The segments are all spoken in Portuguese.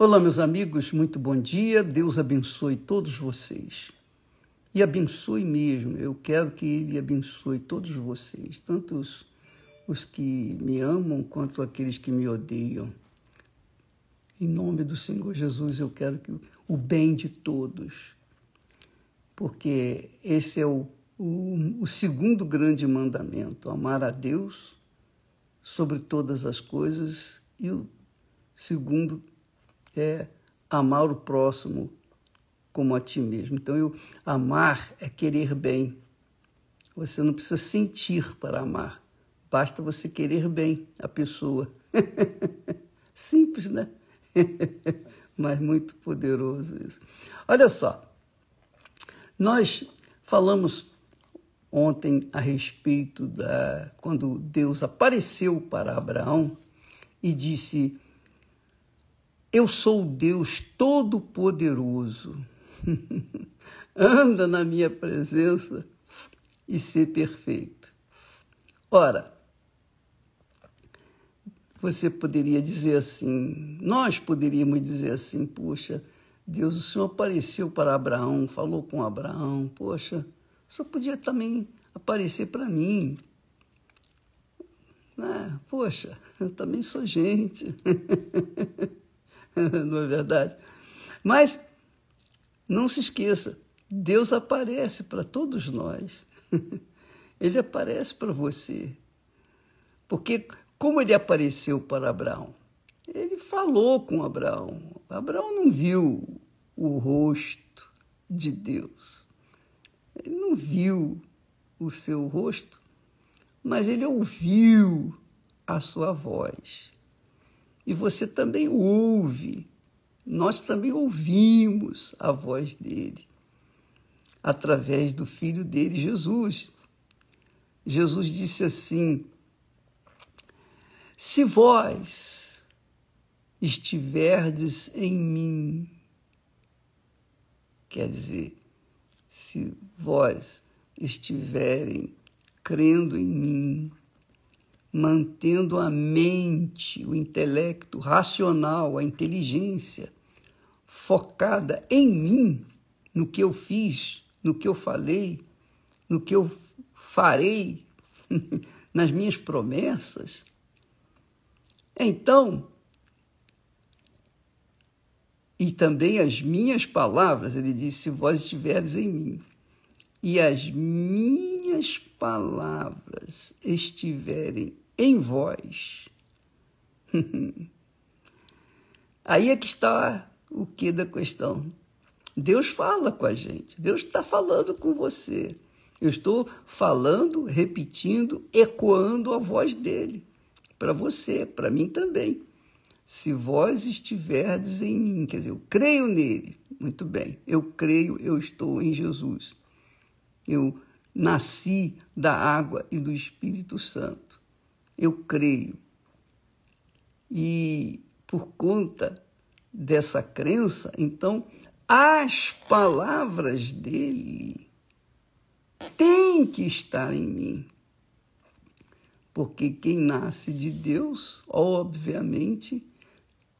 Olá, meus amigos, muito bom dia. Deus abençoe todos vocês. E abençoe mesmo. Eu quero que Ele abençoe todos vocês, tanto os, os que me amam quanto aqueles que me odeiam. Em nome do Senhor Jesus, eu quero que o bem de todos, porque esse é o, o, o segundo grande mandamento: amar a Deus sobre todas as coisas, e o segundo é amar o próximo como a ti mesmo. Então, eu, amar é querer bem. Você não precisa sentir para amar, basta você querer bem a pessoa. Simples, né? Mas muito poderoso isso. Olha só, nós falamos ontem a respeito da quando Deus apareceu para Abraão e disse: eu sou Deus Todo-Poderoso. Anda na minha presença e ser perfeito. Ora, você poderia dizer assim, nós poderíamos dizer assim, poxa, Deus, o Senhor apareceu para Abraão, falou com Abraão, poxa, o Senhor podia também aparecer para mim. Ah, poxa, eu também sou gente. não é verdade? Mas não se esqueça, Deus aparece para todos nós. Ele aparece para você. Porque como ele apareceu para Abraão? Ele falou com Abraão. Abraão não viu o rosto de Deus. Ele não viu o seu rosto, mas ele ouviu a sua voz e você também ouve. Nós também ouvimos a voz dele através do filho dele, Jesus. Jesus disse assim: Se vós estiverdes em mim, quer dizer, se vós estiverem crendo em mim, mantendo a mente, o intelecto racional, a inteligência focada em mim, no que eu fiz, no que eu falei, no que eu farei, nas minhas promessas. Então, e também as minhas palavras, ele disse: se vós estiveres em mim, e as minhas palavras estiverem em vós. Aí é que está o que da questão. Deus fala com a gente, Deus está falando com você. Eu estou falando, repetindo, ecoando a voz dele para você, para mim também. Se vós estiverdes em mim, quer dizer, eu creio nele, muito bem, eu creio, eu estou em Jesus. Eu nasci da água e do Espírito Santo. Eu creio. E por conta dessa crença, então, as palavras dele têm que estar em mim. Porque quem nasce de Deus, obviamente,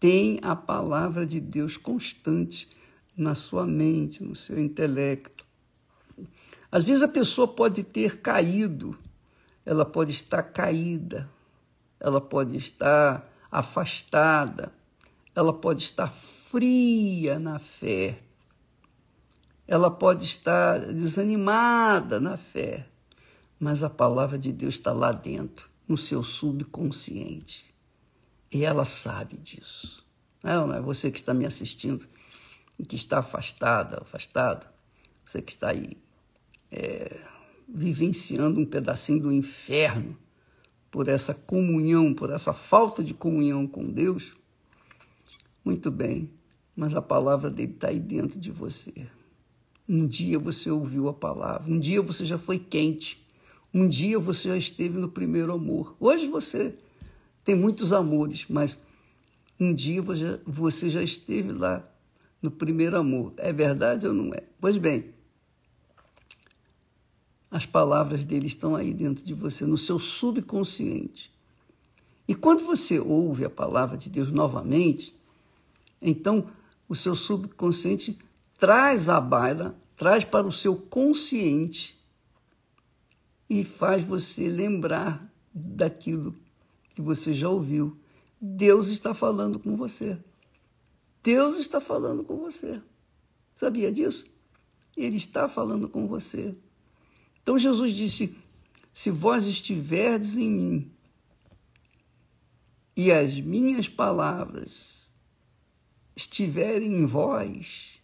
tem a palavra de Deus constante na sua mente, no seu intelecto. Às vezes a pessoa pode ter caído, ela pode estar caída, ela pode estar afastada, ela pode estar fria na fé, ela pode estar desanimada na fé, mas a palavra de Deus está lá dentro, no seu subconsciente. E ela sabe disso. Não é, é? Você que está me assistindo que está afastada, afastado, você que está aí é, vivenciando um pedacinho do inferno por essa comunhão, por essa falta de comunhão com Deus, muito bem, mas a palavra dele está aí dentro de você. Um dia você ouviu a palavra, um dia você já foi quente, um dia você já esteve no primeiro amor. Hoje você tem muitos amores, mas um dia você já esteve lá no primeiro amor. É verdade ou não é? Pois bem, as palavras dele estão aí dentro de você, no seu subconsciente. E quando você ouve a palavra de Deus novamente, Então, o seu subconsciente traz à baila, traz para o seu consciente e faz você lembrar daquilo que você já ouviu. Deus está falando com você. Deus está falando com você. Sabia disso? Ele está falando com você. Então Jesus disse: Se vós estiverdes em mim e as minhas palavras estiverem em vós,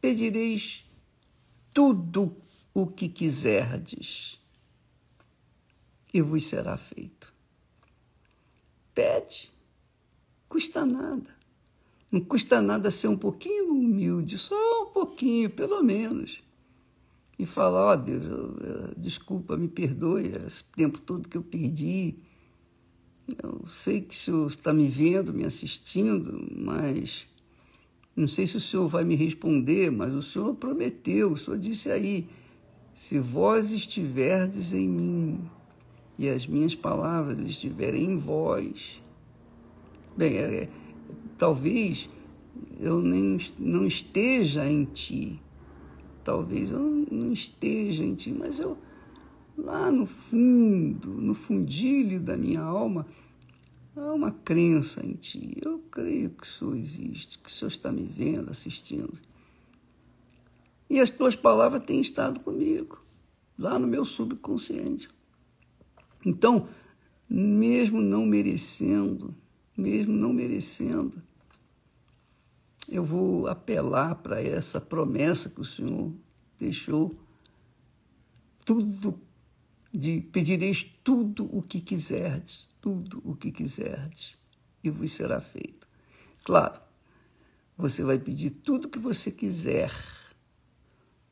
pedireis tudo o que quiserdes e vos será feito. Pede, custa nada. Não custa nada ser um pouquinho humilde, só um pouquinho, pelo menos. E falar, ó oh, Deus, eu, desculpa, me perdoe esse tempo todo que eu perdi. Eu sei que o Senhor está me vendo, me assistindo, mas não sei se o Senhor vai me responder, mas o Senhor prometeu, o Senhor disse aí, se vós estiverdes em mim e as minhas palavras estiverem em vós. Bem, é, talvez eu nem, não esteja em ti, talvez eu não esteja em ti, mas eu, lá no fundo, no fundilho da minha alma, há uma crença em ti. Eu creio que o Senhor existe, que o Senhor está me vendo, assistindo. E as tuas palavras têm estado comigo, lá no meu subconsciente. Então, mesmo não merecendo, mesmo não merecendo, eu vou apelar para essa promessa que o Senhor deixou, tudo de pedireis tudo o que quiserdes, tudo o que quiserdes, e vos será feito. Claro, você vai pedir tudo o que você quiser,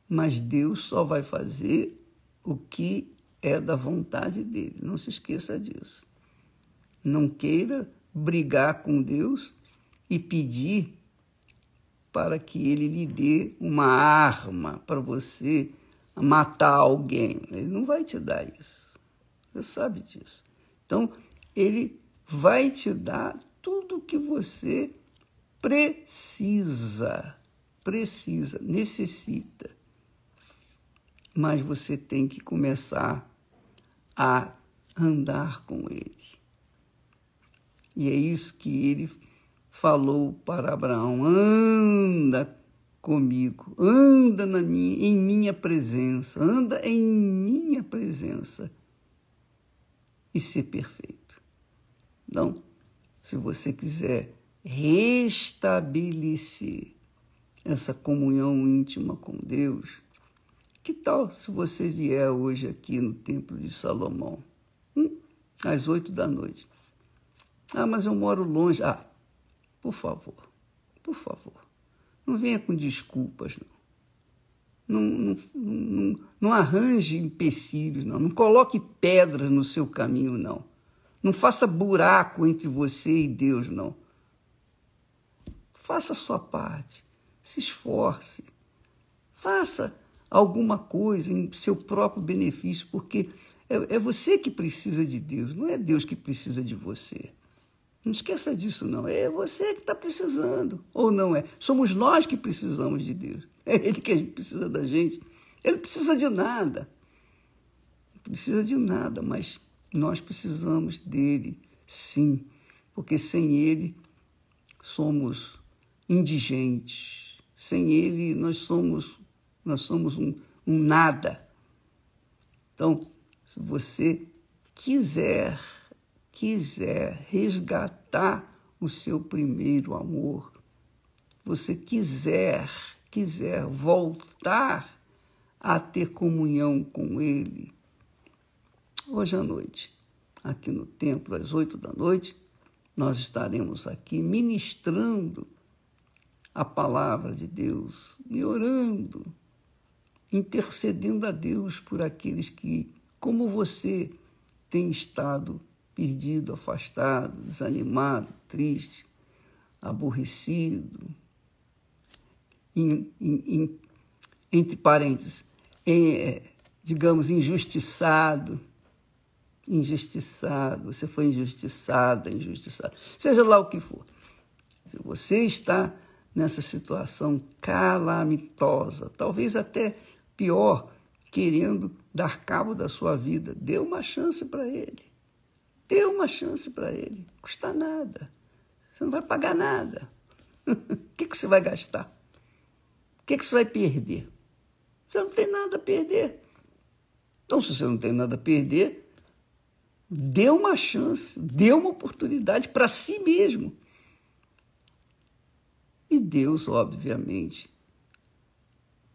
mas Deus só vai fazer o que é da vontade dele. Não se esqueça disso. Não queira brigar com Deus e pedir para que ele lhe dê uma arma para você matar alguém. Ele não vai te dar isso. Você sabe disso. Então, ele vai te dar tudo o que você precisa. Precisa, necessita. Mas você tem que começar a andar com ele. E é isso que ele falou para Abraão: anda comigo, anda na minha, em minha presença, anda em minha presença e ser perfeito. Então, se você quiser restabelecer essa comunhão íntima com Deus, que tal se você vier hoje aqui no Templo de Salomão, hum, às oito da noite? Ah, mas eu moro longe. Ah, por favor, por favor, não venha com desculpas, não. Não, não, não, não arranje empecilhos, não. Não coloque pedras no seu caminho, não. Não faça buraco entre você e Deus, não. Faça a sua parte. Se esforce. Faça alguma coisa em seu próprio benefício, porque é, é você que precisa de Deus, não é Deus que precisa de você. Não esqueça disso, não. É você que está precisando, ou não é? Somos nós que precisamos de Deus. É Ele que precisa da gente. Ele precisa de nada. Não precisa de nada, mas nós precisamos dele, sim. Porque sem Ele somos indigentes. Sem Ele nós somos nós somos um, um nada. Então, se você quiser, quiser resgatar o seu primeiro amor, você quiser, quiser voltar a ter comunhão com Ele, hoje à noite, aqui no templo, às oito da noite, nós estaremos aqui ministrando a palavra de Deus e orando intercedendo a Deus por aqueles que, como você, tem estado perdido, afastado, desanimado, triste, aborrecido, entre parênteses, é, digamos, injustiçado, injustiçado, você foi injustiçada, injustiçado, seja lá o que for. Você está nessa situação calamitosa, talvez até pior, querendo dar cabo da sua vida. Dê uma chance para ele. Dê uma chance para ele. Custa nada. Você não vai pagar nada. o que, que você vai gastar? O que, que você vai perder? Você não tem nada a perder. Então, se você não tem nada a perder, dê uma chance, dê uma oportunidade para si mesmo. E Deus, obviamente,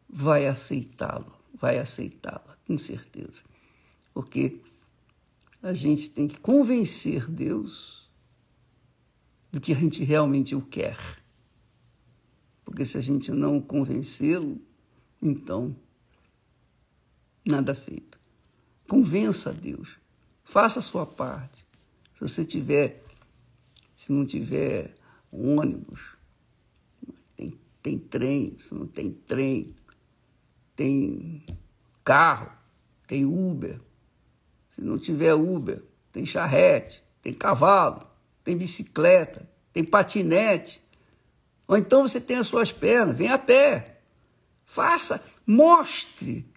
vai aceitá-lo, vai aceitá-la, com certeza. Porque a gente tem que convencer Deus do que a gente realmente o quer. Porque se a gente não convencê-lo, então nada feito. Convença Deus. Faça a sua parte. Se você tiver, se não tiver ônibus, tem, tem trem, se não tem trem, tem carro, tem Uber. Se não tiver Uber, tem charrete, tem cavalo, tem bicicleta, tem patinete. Ou então você tem as suas pernas, vem a pé. Faça, mostre,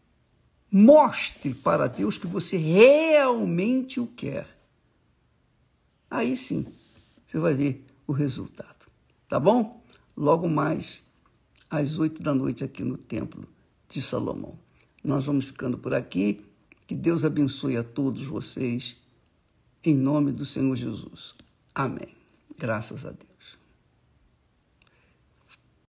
mostre para Deus que você realmente o quer. Aí sim, você vai ver o resultado. Tá bom? Logo mais às oito da noite aqui no Templo de Salomão. Nós vamos ficando por aqui. Que Deus abençoe a todos vocês, em nome do Senhor Jesus. Amém. Graças a Deus.